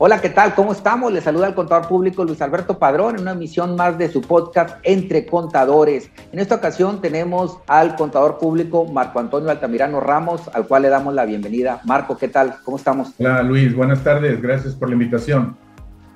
Hola, ¿qué tal? ¿Cómo estamos? Le saluda el contador público Luis Alberto Padrón en una emisión más de su podcast Entre Contadores. En esta ocasión tenemos al contador público Marco Antonio Altamirano Ramos, al cual le damos la bienvenida. Marco, ¿qué tal? ¿Cómo estamos? Hola, Luis. Buenas tardes. Gracias por la invitación.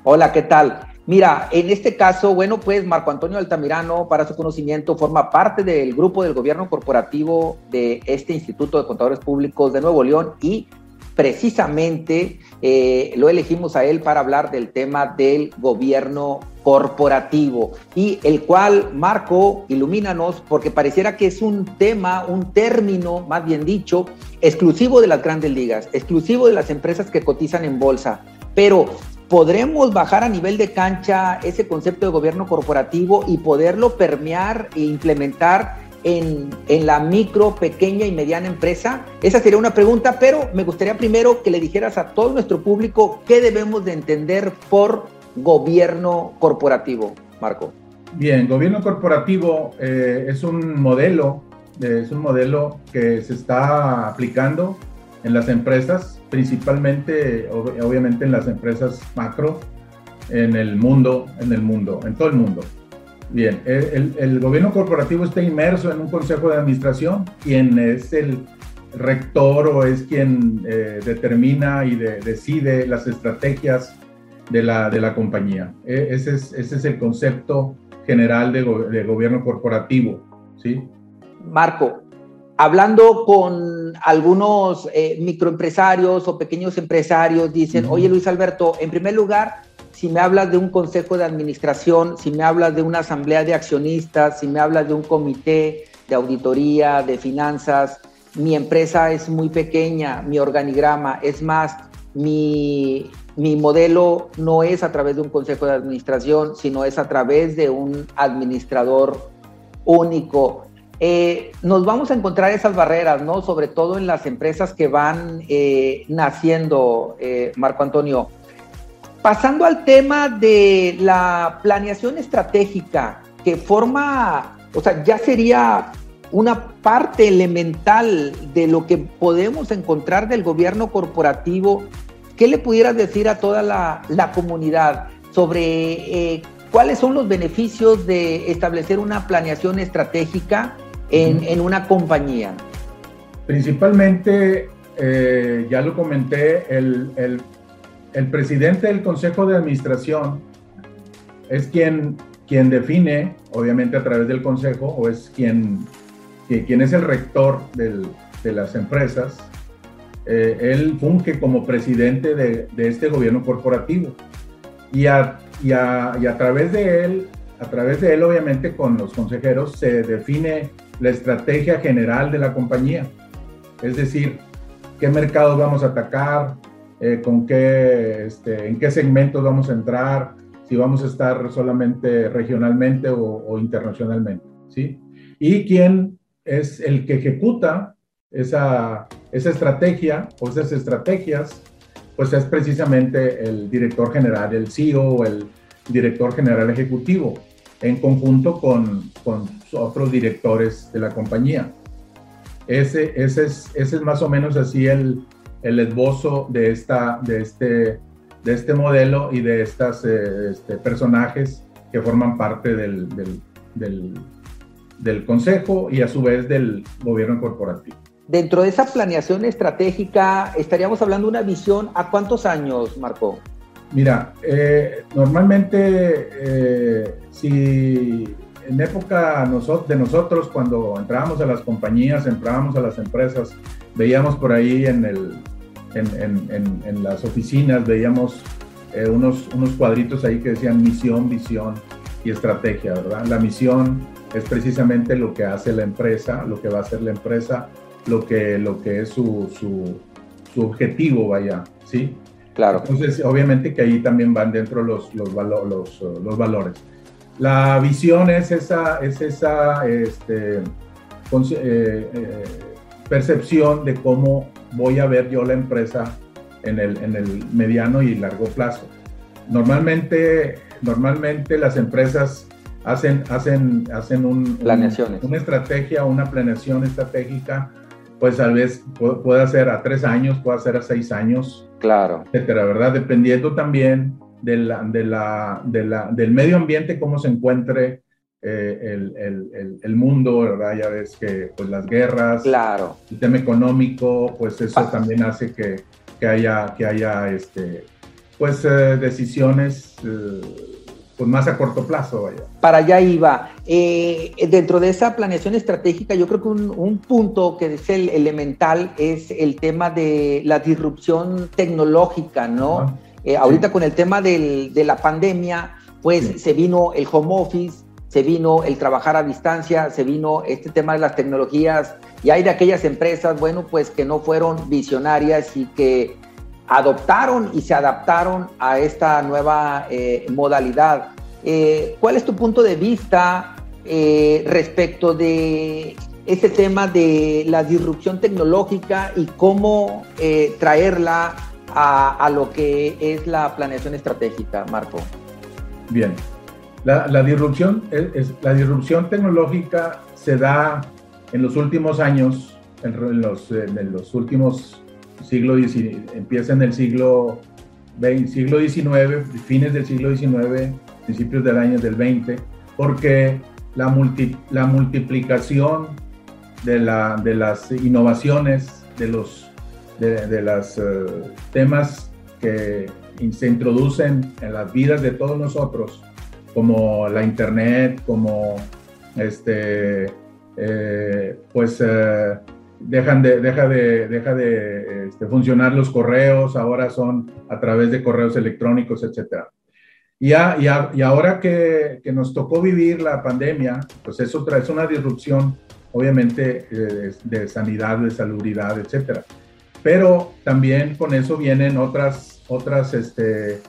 Hola, ¿qué tal? Mira, en este caso, bueno, pues Marco Antonio Altamirano, para su conocimiento, forma parte del grupo del gobierno corporativo de este Instituto de Contadores Públicos de Nuevo León y precisamente eh, lo elegimos a él para hablar del tema del gobierno corporativo y el cual, Marco, ilumínanos, porque pareciera que es un tema, un término, más bien dicho, exclusivo de las grandes ligas, exclusivo de las empresas que cotizan en bolsa. Pero podremos bajar a nivel de cancha ese concepto de gobierno corporativo y poderlo permear e implementar en, la micro, pequeña y mediana empresa? Esa sería una pregunta, pero me gustaría primero que le dijeras a todo nuestro público qué debemos de entender por gobierno corporativo, Marco. Bien, gobierno corporativo eh, es un modelo, eh, es un modelo que se está aplicando en las empresas, principalmente, obviamente en las empresas macro, en el mundo, en el mundo, en todo el mundo. Bien, el, gobierno corporativo está inmerso en un consejo de administración, quien es el rector o es quien eh, determina y decide las estrategias de la, de la compañía. E, ese, es, ese es el concepto general de, gobierno corporativo. ¿sí? Marco, hablando con algunos eh, microempresarios o pequeños empresarios, dicen, oye Luis Alberto, en primer lugar, si me hablas de un consejo de administración, si me hablas de una asamblea de accionistas, si me hablas de un comité de auditoría, de finanzas, mi empresa es muy pequeña, mi organigrama, es más, mi, modelo no es a través de un consejo de administración, sino es a través de un administrador único. Eh, nos vamos a encontrar esas barreras, ¿no? Sobre todo en las empresas que van eh, naciendo, eh, Marco Antonio. Pasando al tema de la planeación estratégica, que forma, o sea, ya sería una parte elemental de lo que podemos encontrar del gobierno corporativo, ¿qué le pudieras decir a toda la, comunidad sobre eh, cuáles son los beneficios de establecer una planeación estratégica en, una compañía? Principalmente, eh, ya lo comenté, el, el el presidente del Consejo de Administración es quien, quien define, obviamente a través del Consejo, o es quien, quien es el rector de las empresas. Eh, él funge como presidente de, este gobierno corporativo. Y a, y, a, y a través de él, a través de él, obviamente, con los consejeros, se define la estrategia general de la compañía. Es decir, qué mercados vamos a atacar, eh, con qué, este, en qué segmentos vamos a entrar, si vamos a estar solamente regionalmente o, internacionalmente, ¿sí? Y quién es el que ejecuta esa, esa estrategia o esas estrategias, pues es precisamente el director general, el CEO o el director general ejecutivo, en conjunto con, con otros directores de la compañía. Ese, ese, es, ese es más o menos así el, el esbozo de, esta, de, este, de este modelo y de estos eh, este, personajes que forman parte del, del, del, Consejo y a su vez del gobierno corporativo. Dentro de esa planeación estratégica, estaríamos hablando de una visión a cuántos años, Marco? Mira, eh, normalmente eh, si en época de nosotros, cuando entrábamos a las compañías, entrábamos a las empresas, veíamos por ahí en, el, en, las oficinas, veíamos eh, unos, unos cuadritos ahí que decían misión, visión y estrategia, ¿verdad? La misión es precisamente lo que hace la empresa, lo que va a hacer la empresa, lo que, lo que es su, su, su objetivo, vaya, ¿sí? Claro. Entonces, obviamente que ahí también van dentro los, los, los, los valores. La visión es esa, es esa este, eh, eh, percepción de cómo voy a ver yo la empresa en el, en el mediano y largo plazo. Normalmente, normalmente las empresas hacen, hacen, hacen un, Planeaciones. una estrategia, una planeación estratégica pues tal vez pueda ser a tres años, pueda ser a seis años. Claro. Etcétera, ¿verdad? Dependiendo también de la, de la, de la, del medio ambiente, cómo se encuentre eh, el, el, el, mundo, ¿verdad? Ya ves que pues las guerras, claro. el tema económico, pues eso también hace que, que, haya, que haya este, pues eh, decisiones eh, pues más a corto plazo. Vaya. Para allá iba. Eh, dentro de esa planeación estratégica, yo creo que un, un, punto que es el elemental es el tema de la disrupción tecnológica, ¿no? Ahorita con el tema del, de la pandemia, pues se vino el home office, se vino el trabajar a distancia, se vino este tema de las tecnologías y hay de aquellas empresas, bueno, pues que no fueron visionarias y que adoptaron y se adaptaron a esta nueva eh, modalidad. Eh, ¿Cuál es tu punto de vista eh, respecto de ese tema de la disrupción tecnológica y cómo traerla a, lo que es la planeación estratégica, Marco? Bien, la, disrupción, es, la disrupción tecnológica se da en los últimos años, en los, en los últimos siglo empieza en el siglo, siglo XIX, fines del siglo XIX, principios del año del 20, porque la, la multiplicación de, la, de, las innovaciones, de los de, los eh, temas que se introducen en las vidas de todos nosotros, como la internet, como este, eh, pues eh, dejan de, deja de, deja de este, funcionar los correos, ahora son a través de correos electrónicos, etc. Y, y, ahora que, que, nos tocó vivir la pandemia, pues eso trae una disrupción, obviamente, de, sanidad, de salubridad, etc. Pero también con eso vienen otras, otras este,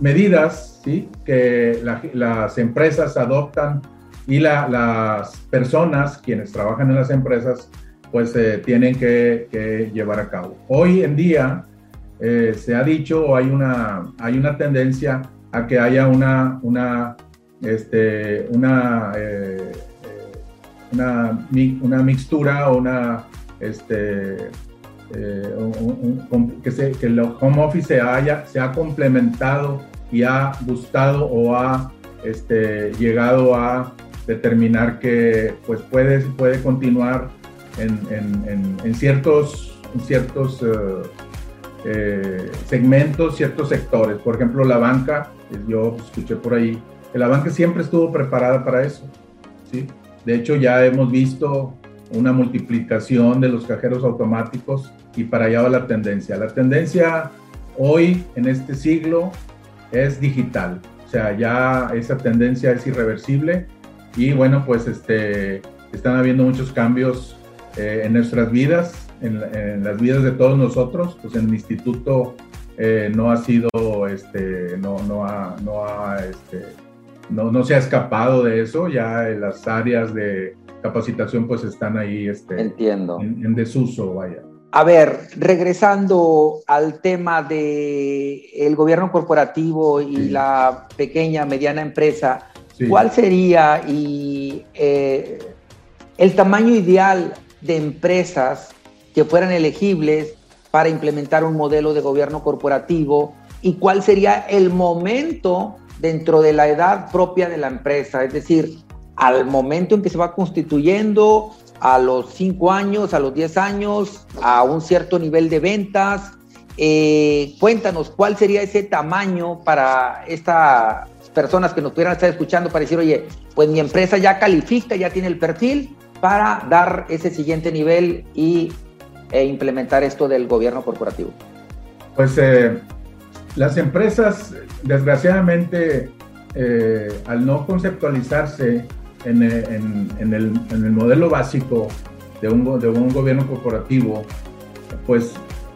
medidas ¿sí? que las empresas adoptan y la, las personas, quienes trabajan en las empresas, pues eh, tienen que, llevar a cabo. Hoy en día eh, se ha dicho hay una, hay una tendencia a que haya una, una, este, una, eh, una, una, mixtura o una, este, que, se, que el home office se, haya, se ha complementado y ha gustado o ha este, llegado a determinar que pues puede, puede continuar en, ciertos, ciertos eh, eh, segmentos, ciertos sectores. Por ejemplo, la banca, yo escuché por ahí, que la banca siempre estuvo preparada para eso. ¿sí? De hecho, ya hemos visto una multiplicación de los cajeros automáticos y para allá va la tendencia. La tendencia hoy, en este siglo, es digital. O sea, ya esa tendencia es irreversible y bueno, pues este, están habiendo muchos cambios eh, en nuestras vidas, en, las vidas de todos nosotros, pues en el instituto eh, no ha sido, este, no, no, ha, no, ha, este, no, no, se ha escapado de eso, ya las áreas de capacitación pues están ahí este, Entiendo. En, desuso, vaya. A ver, regresando al tema de el gobierno corporativo y la pequeña, mediana empresa, ¿cuál sería y, eh, el tamaño ideal de empresas que fueran elegibles para implementar un modelo de gobierno corporativo y cuál sería el momento dentro de la edad propia de la empresa, es decir, al momento en que se va constituyendo, a los 5 años, a los 10 años, a un cierto nivel de ventas. Eh, cuéntanos cuál sería ese tamaño para estas personas que nos pudieran estar escuchando para decir, oye, pues mi empresa ya califica, ya tiene el perfil, para dar ese siguiente nivel y, e implementar esto del gobierno corporativo? Pues eh, las empresas, desgraciadamente, eh, al no conceptualizarse el, en, el, modelo básico de un, de un, gobierno corporativo, pues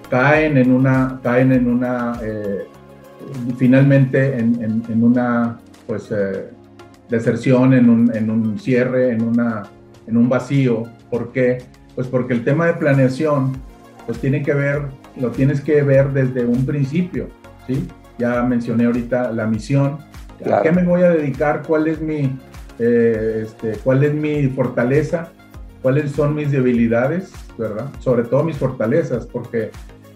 caen en una, caen en una, eh, finalmente en, una, pues, deserción, en un, en un cierre, en una en un vacío. ¿Por qué? Pues porque el tema de planeación, pues tiene que ver, lo tienes que ver desde un principio, ¿sí? Ya mencioné ahorita la misión, ¿a qué me voy a dedicar? ¿Cuál es mi, eh, este, cuál es mi fortaleza? cuáles son mis debilidades, ¿verdad? Sobre todo mis fortalezas, porque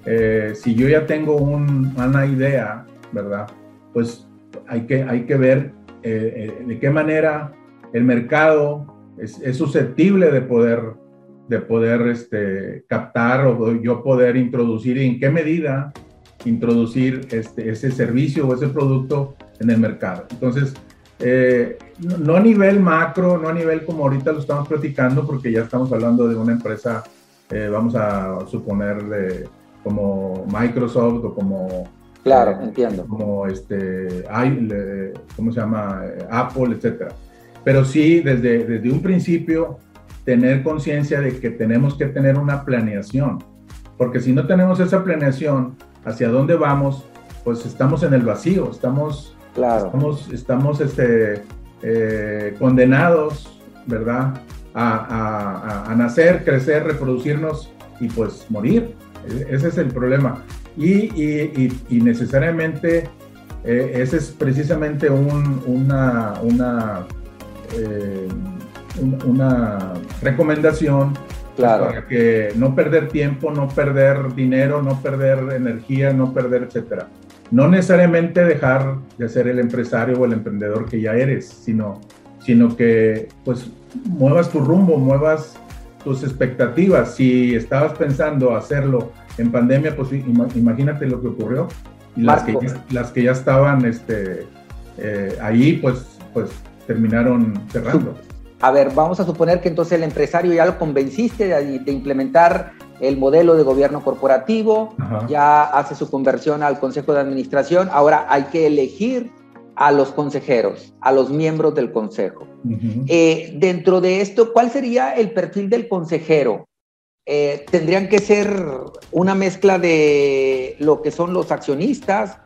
eh, si yo ya tengo una idea, ¿verdad? Pues hay que, hay que ver eh, de qué manera el mercado es, es, susceptible de poder, de poder este, captar o yo poder introducir y en qué medida introducir este, ese servicio o ese producto en el mercado. Entonces, eh, no a nivel macro, no a nivel como ahorita lo estamos platicando, porque ya estamos hablando de una empresa, eh, vamos a suponer, de, como Microsoft o como... Claro, eh, entiendo. Como este, ¿cómo se llama? Apple, etcétera. Pero sí, desde, desde un principio, tener conciencia de que tenemos que tener una planeación, porque si no tenemos esa planeación, hacia dónde vamos, pues estamos en el vacío, estamos, claro. estamos, estamos este, eh, condenados, ¿verdad? A, a, nacer, crecer, reproducirnos y pues morir. E, ese es el problema. Y, y, y, necesariamente eh, ese es precisamente un, una, una, eh, una recomendación Claro. Para que no perder tiempo, no perder dinero, no perder energía, no perder, etcétera. No necesariamente dejar de ser el empresario o el emprendedor que ya eres, sino, sino que pues muevas tu rumbo, muevas tus expectativas. Si estabas pensando hacerlo en pandemia, pues imagínate lo que ocurrió. Y las que, las que ya estaban este, eh, ahí, pues, pues terminaron cerrando a ver, vamos a suponer que entonces el empresario ya lo convenciste de, implementar el modelo de gobierno corporativo, ya hace su conversión al consejo de administración, ahora hay que elegir a los consejeros, a los miembros del consejo. Eh, dentro de esto, ¿cuál sería el perfil del consejero? Eh, ¿Tendrían que ser una mezcla de lo que son los accionistas,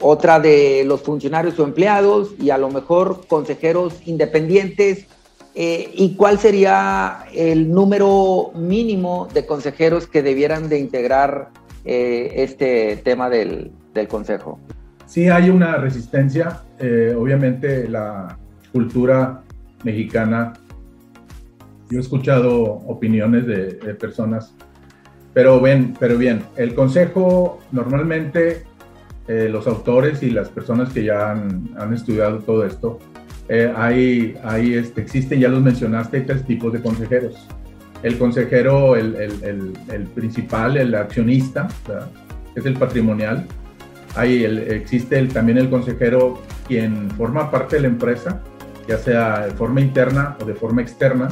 otra de los funcionarios o empleados y a lo mejor consejeros independientes eh, ¿Y cuál sería el número mínimo de consejeros que debieran de integrar eh, este tema del, consejo? Sí, hay una resistencia. Eh, obviamente la cultura mexicana, yo he escuchado opiniones de, personas, pero, ven, pero bien, el consejo normalmente los autores y las personas que ya han estudiado todo esto, eh, hay, hay este, existen, ya los mencionaste, tres tipos de consejeros. El consejero, el, el, el, principal, el accionista, es el patrimonial. Hay existe también el consejero quien forma parte de la empresa, ya sea de forma interna o de forma externa,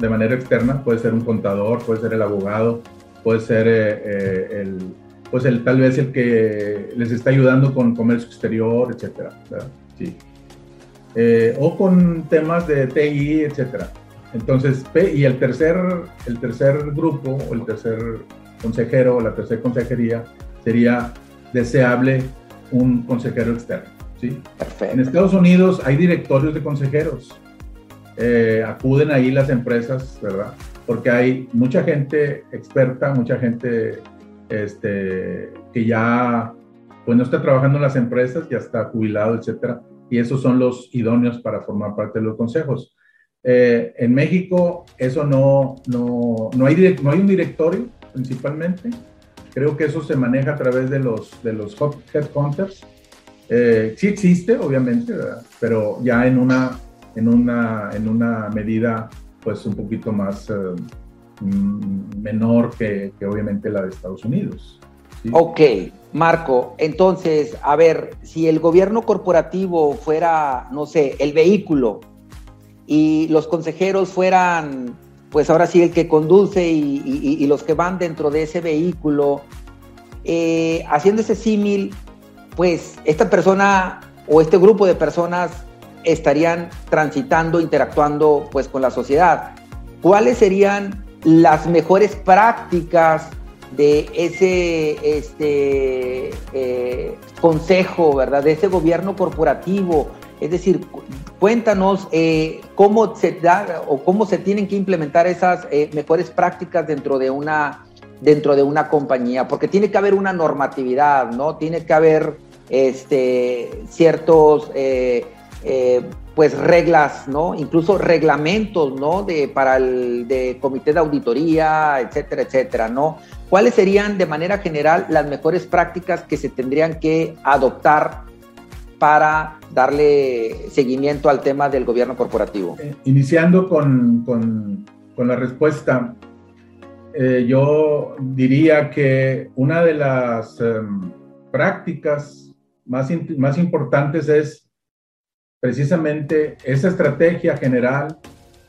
de manera externa, puede ser un contador, puede ser el abogado, puede ser eh, eh, el, pues el, tal vez el que les está ayudando con comercio exterior, etcétera. Sí. Eh, o con temas de TI, etcétera. Entonces, y el tercer, el tercer grupo o el tercer consejero o la tercera consejería sería deseable un consejero externo. ¿sí? En Estados Unidos hay directorios de consejeros. Eh, acuden ahí las empresas, ¿verdad? Porque hay mucha gente experta, mucha gente este, que ya pues no está trabajando en las empresas, ya está jubilado, etcétera y esos son los idóneos para formar parte de los consejos. Eh, en México eso no, no, no, hay, no hay un directorio principalmente. Creo que eso se maneja a través de los, de los headhunters. Eh, sí existe, obviamente, pero ya en una, en, una, en una medida pues un poquito más eh, mm, menor que, que, obviamente la de Estados Unidos. Ok, Marco, entonces, a ver, si el gobierno corporativo fuera, no sé, el vehículo y los consejeros fueran, pues ahora sí, el que conduce y, los que van dentro de ese vehículo, eh, haciendo ese símil, pues esta persona o este grupo de personas estarían transitando, interactuando pues con la sociedad. ¿Cuáles serían las mejores prácticas de ese este, eh, consejo, ¿verdad? De ese gobierno corporativo. Es decir, cuéntanos eh, cómo se da o cómo se tienen que implementar esas eh, mejores prácticas dentro de una dentro de una compañía, porque tiene que haber una normatividad, ¿no? Tiene que haber este, ciertos pues reglas, ¿no? Incluso reglamentos, ¿no? De, para el de comité de auditoría, etcétera, etcétera, ¿no? ¿Cuáles serían de manera general las mejores prácticas que se tendrían que adoptar para darle seguimiento al tema del gobierno corporativo? Eh, iniciando con, con, la respuesta, eh, yo diría que una de las em, prácticas más, más importantes es precisamente esa estrategia general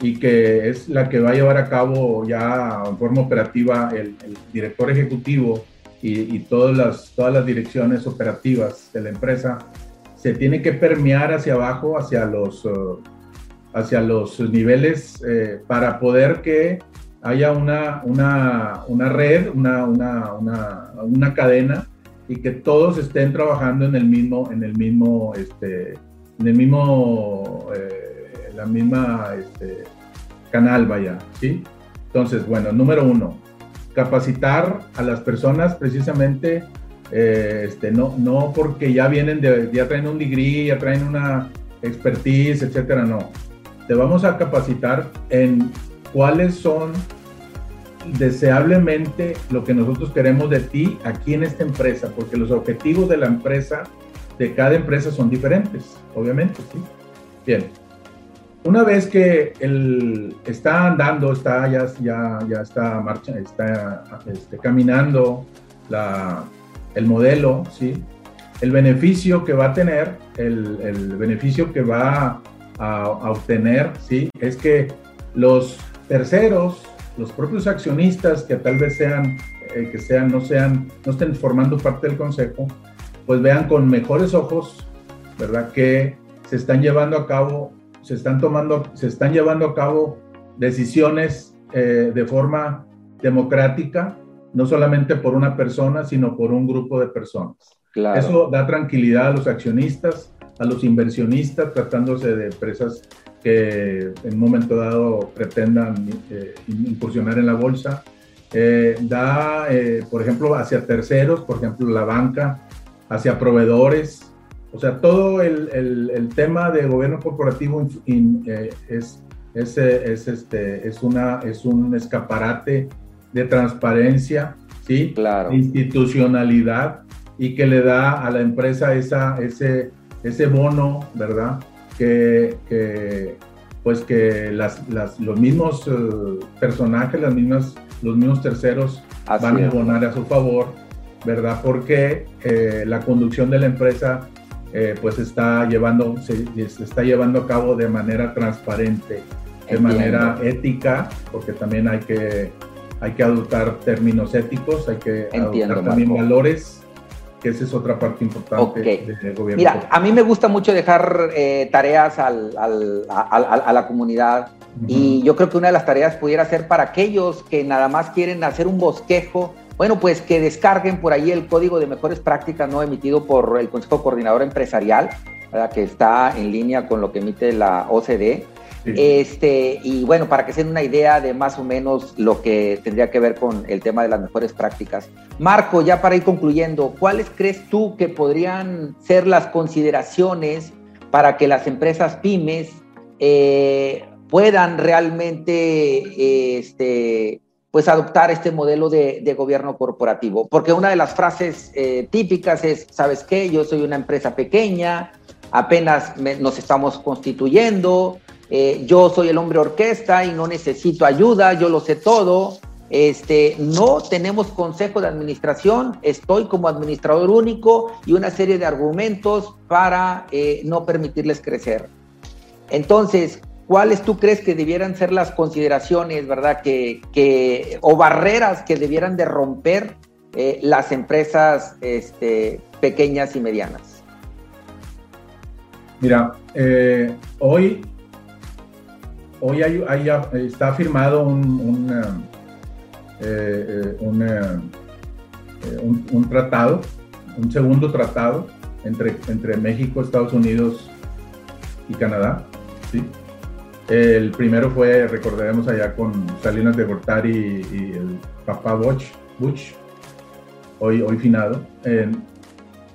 y que es la que va a llevar a cabo ya en forma operativa el, director ejecutivo y, todas, las, todas las direcciones operativas de la empresa, se tiene que permear hacia abajo, hacia los, uh, hacia los niveles eh, para poder que haya una, una, una red, una, una, cadena y que todos estén trabajando en el mismo, en el mismo este, en el mismo, eh, la misma este, canal, vaya, ¿sí? Entonces, bueno, número uno, capacitar a las personas precisamente, eh, este, no, no porque ya vienen de, ya traen un degree, ya traen una expertise, etcétera, no. Te vamos a capacitar en cuáles son deseablemente lo que nosotros queremos de ti aquí en esta empresa, porque los objetivos de la empresa de cada empresa son diferentes, obviamente, ¿sí? Bien. Una vez que el, está andando, está, ya, ya, ya está, marcha, está este, caminando la, el modelo, ¿sí? El beneficio que va a tener, el, el beneficio que va a, a, obtener, ¿sí? Es que los terceros, los propios accionistas que tal vez sean, eh, que sean, no sean, no estén formando parte del consejo, pues vean con mejores ojos, ¿verdad? Que se están llevando a cabo, se están tomando, se están llevando a cabo decisiones eh, de forma democrática, no solamente por una persona, sino por un grupo de personas. Eso da tranquilidad a los accionistas, a los inversionistas, tratándose de empresas que en un momento dado pretendan eh, incursionar en la bolsa. Eh, da, por ejemplo, hacia terceros, por ejemplo, la banca, hacia proveedores. O sea, todo el, el, tema de gobierno corporativo eh, es, es, es, este, es, una, es un escaparate de transparencia, ¿sí? Claro. institucionalidad y que le da a la empresa esa, ese, ese bono, ¿verdad? Que, que pues que las, las, los mismos eh, personajes, las mismas, los mismos terceros van a abonar a su favor ¿verdad? Porque eh, la conducción de la empresa eh, pues está llevando, se, está llevando a cabo de manera transparente, de manera ética, porque también hay que, hay que adoptar términos éticos, hay que adoptar también valores que esa es otra parte importante del gobierno. Mira, a mí me gusta mucho dejar eh, tareas al, al, a, la comunidad y yo creo que una de las tareas pudiera ser para aquellos que nada más quieren hacer un bosquejo bueno, pues que descarguen por ahí el código de mejores prácticas no emitido por el Consejo Coordinador Empresarial, que está en línea con lo que emite la OCDE. Este, y bueno, para que se den una idea de más o menos lo que tendría que ver con el tema de las mejores prácticas. Marco, ya para ir concluyendo, ¿cuáles crees tú que podrían ser las consideraciones para que las empresas pymes eh, puedan realmente este, pues adoptar este modelo de, gobierno corporativo. Porque una de las frases eh, típicas es, ¿sabes qué? Yo soy una empresa pequeña, apenas nos estamos constituyendo, eh, yo soy el hombre orquesta y no necesito ayuda, yo lo sé todo. Este, no tenemos consejo de administración, estoy como administrador único y una serie de argumentos para eh, no permitirles crecer. Entonces, ¿cuáles tú crees que debieran ser las consideraciones, verdad, que, o barreras que debieran de romper eh, las empresas este, pequeñas y medianas? Mira, eh, hoy, hoy está firmado un, eh, un, un, tratado, un segundo tratado entre, entre México, Estados Unidos y Canadá, ¿sí? El primero fue, recordaremos allá con Salinas de Gortari y, el papá Butch, Butch hoy, finado.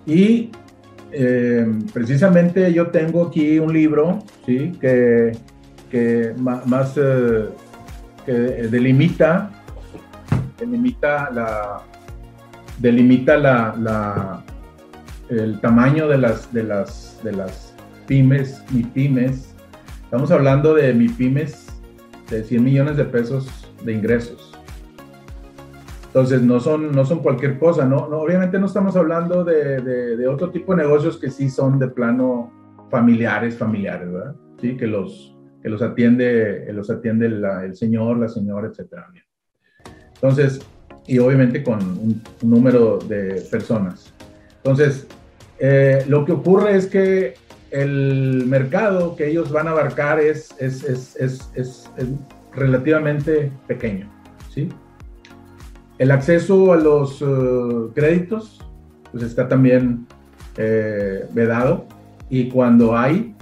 y eh, precisamente yo tengo aquí un libro, ¿sí? Que, que más, eh, que delimita, delimita la, delimita la, el tamaño de las, de las, de las pymes, mi pymes. Estamos hablando de mi pymes de 100 millones de pesos de ingresos. Entonces, no son, no son cualquier cosa, ¿no? obviamente no estamos hablando de, de, otro tipo de negocios que sí son de plano familiares, familiares, ¿verdad? Sí, que los, que los atiende, los atiende el señor, la señora, etcétera. Entonces, y obviamente con un, número de personas. Entonces, eh, lo que ocurre es que el mercado que ellos van a abarcar es, es, es, es relativamente pequeño, ¿sí? El acceso a los uh, créditos pues está también eh, vedado y cuando hay,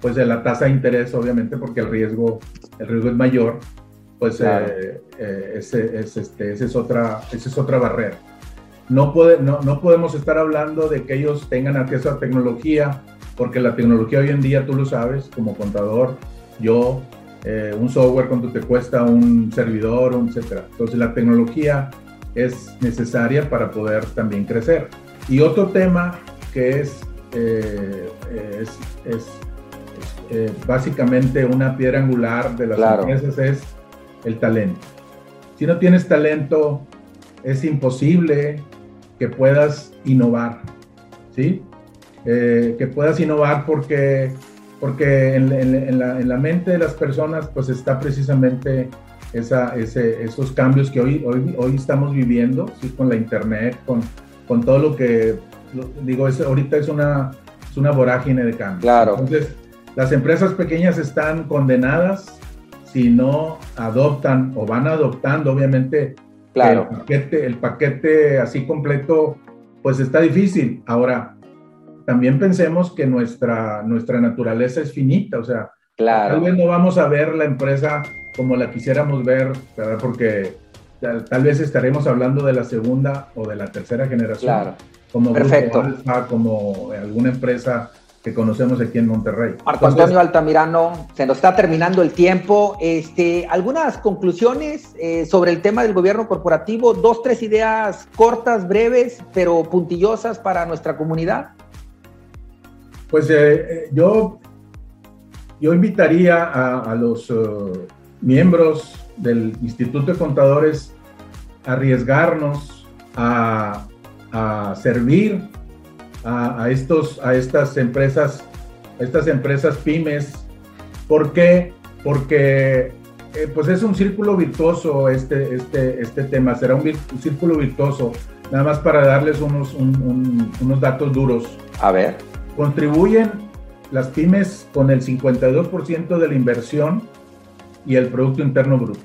pues de la tasa de interés, obviamente, porque el riesgo, el riesgo es mayor, pues eh, eh, ese, es, este, ese es otra, esa es otra barrera. No, puede, no, no podemos estar hablando de que ellos tengan acceso a tecnología, porque la tecnología hoy en día, tú lo sabes, como contador, yo eh, un software cuánto te cuesta un servidor, etcétera. Entonces la tecnología es necesaria para poder también crecer. Y otro tema que es, eh, es, es, eh, básicamente una piedra angular de las empresas es el talento. Si no tienes talento, es imposible que puedas innovar, ¿sí? Que puedas innovar porque porque en, la, mente de las personas pues está precisamente esa, esos cambios que hoy, hoy, hoy estamos viviendo, ¿sí? con la internet, con, con todo lo que, digo, es, ahorita es una, es una vorágine de cambios. Claro. Entonces, las empresas pequeñas están condenadas si no adoptan o van adoptando, obviamente, claro. el, paquete, el paquete así completo, pues está difícil. Ahora, también pensemos que nuestra, nuestra naturaleza es finita, o sea, tal vez no vamos a ver la empresa como la quisiéramos ver, ¿verdad? porque tal, vez estaremos hablando de la segunda o de la tercera generación. Claro. Como Perfecto. como alguna empresa que conocemos aquí en Monterrey. Marco Antonio Altamirano, se nos está terminando el tiempo. Este, algunas conclusiones eh, sobre el tema del gobierno corporativo, dos, tres ideas cortas, breves, pero puntillosas para nuestra comunidad. Pues eh, eh, yo, yo invitaría a, los eh, miembros del Instituto de Contadores a arriesgarnos a, servir a, estos, a estas empresas, estas empresas pymes. ¿Por qué? Porque pues es un círculo virtuoso este, este, este tema, será un, círculo virtuoso. Nada más para darles unos, unos datos duros. A ver Contribuyen las pymes con el 52% de la inversión y el Producto Interno Bruto.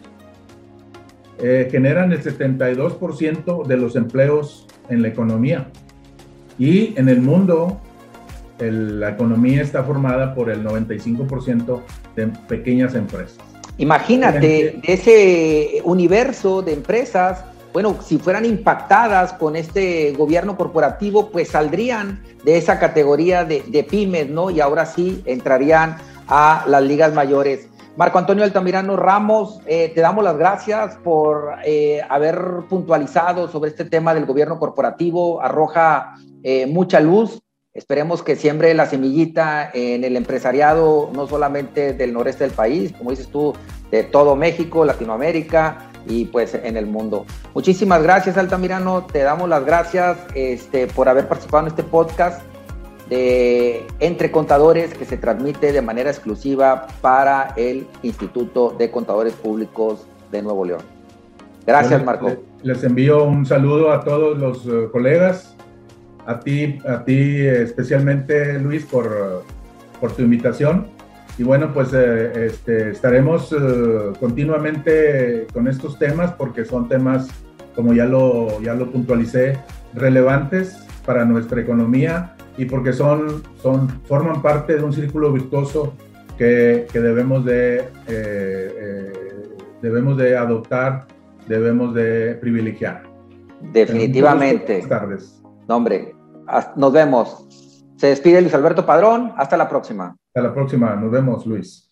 Eh, generan el 72% de los empleos en la economía. Y en el mundo, la economía está formada por el 95% de pequeñas empresas. Imagínate, ese universo de empresas, bueno, si fueran impactadas con este gobierno corporativo, pues saldrían de esa categoría de, pymes, ¿no? Y ahora sí entrarían a las ligas mayores. Marco Antonio Altamirano Ramos, eh, te damos las gracias por eh, haber puntualizado sobre este tema del gobierno corporativo. Arroja eh, mucha luz. Esperemos que siembre la semillita en el empresariado, no solamente del noreste del país, como dices tú, de todo México, Latinoamérica, y pues en el mundo. Muchísimas gracias Altamirano, te damos las gracias este, por haber participado en este podcast de Entre Contadores que se transmite de manera exclusiva para el Instituto de Contadores Públicos de Nuevo León. Gracias Marco. Les envío un saludo a todos los eh, colegas, a ti, a ti especialmente Luis por, por tu invitación y bueno, pues eh, este, estaremos eh, continuamente con estos temas porque son temas, como ya lo, ya lo puntualicé, relevantes para nuestra economía y porque son, son, forman parte de un círculo virtuoso que, que debemos, de, eh, debemos de adoptar, debemos de privilegiar. Definitivamente. Buenas tardes. No, hombre, nos vemos. Se despide Luis Alberto Padrón. Hasta la próxima. Hasta la próxima. Nos vemos, Luis.